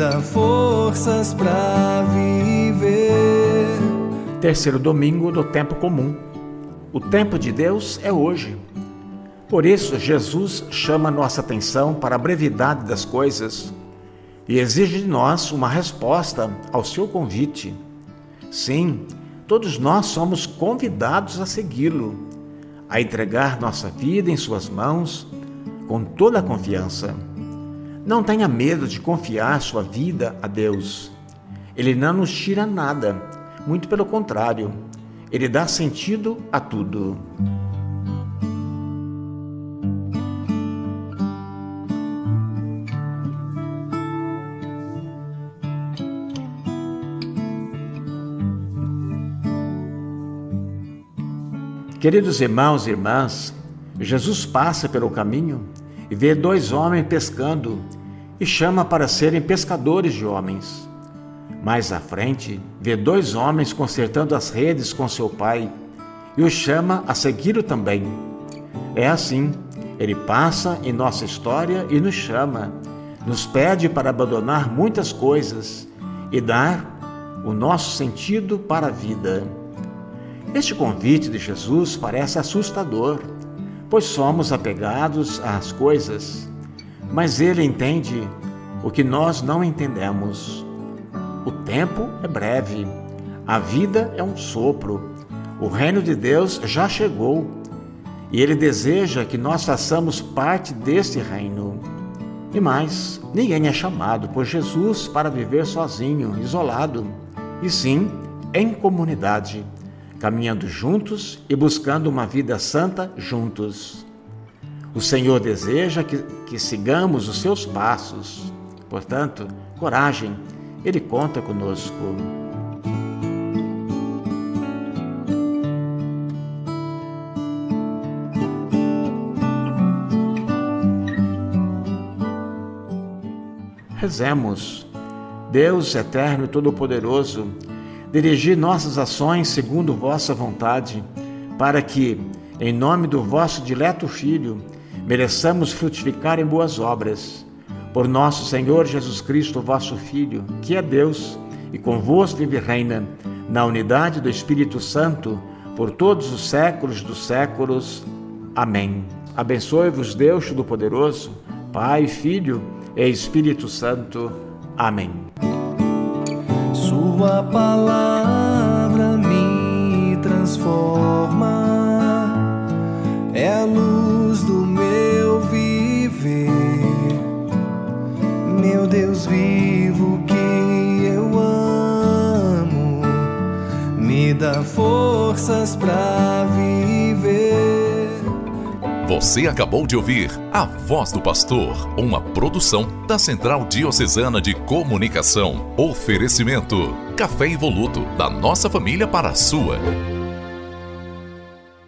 Dá forças para viver. Terceiro domingo do tempo comum. O tempo de Deus é hoje. Por isso, Jesus chama nossa atenção para a brevidade das coisas e exige de nós uma resposta ao seu convite. Sim, todos nós somos convidados a segui-lo a entregar nossa vida em Suas mãos com toda a confiança. Não tenha medo de confiar sua vida a Deus. Ele não nos tira nada, muito pelo contrário, ele dá sentido a tudo. Queridos irmãos e irmãs, Jesus passa pelo caminho e vê dois homens pescando e chama para serem pescadores de homens. Mais à frente, vê dois homens consertando as redes com seu pai e o chama a segui-lo também. É assim, ele passa em nossa história e nos chama, nos pede para abandonar muitas coisas e dar o nosso sentido para a vida. Este convite de Jesus parece assustador, pois somos apegados às coisas, mas ele entende o que nós não entendemos. O tempo é breve, a vida é um sopro, o reino de Deus já chegou e ele deseja que nós façamos parte deste reino. E mais, ninguém é chamado por Jesus para viver sozinho, isolado, e sim em comunidade caminhando juntos e buscando uma vida santa juntos. O Senhor deseja que, que sigamos os seus passos. Portanto, coragem, Ele conta conosco. Rezemos. Deus eterno e todo-poderoso, dirigir nossas ações segundo vossa vontade, para que, em nome do vosso dileto Filho, mereçamos frutificar em boas obras. Por nosso Senhor Jesus Cristo, vosso Filho, que é Deus e convosco vive e reina, na unidade do Espírito Santo, por todos os séculos dos séculos. Amém. Abençoe-vos, Deus Todo-Poderoso, Pai, Filho e Espírito Santo. Amém. Sua palavra me transforma, é a luz viver. Meu Deus vivo que eu amo, me dá forças para viver. Você acabou de ouvir A Voz do Pastor, uma produção da Central Diocesana de Comunicação. Oferecimento: Café Evoluto, da nossa família para a sua.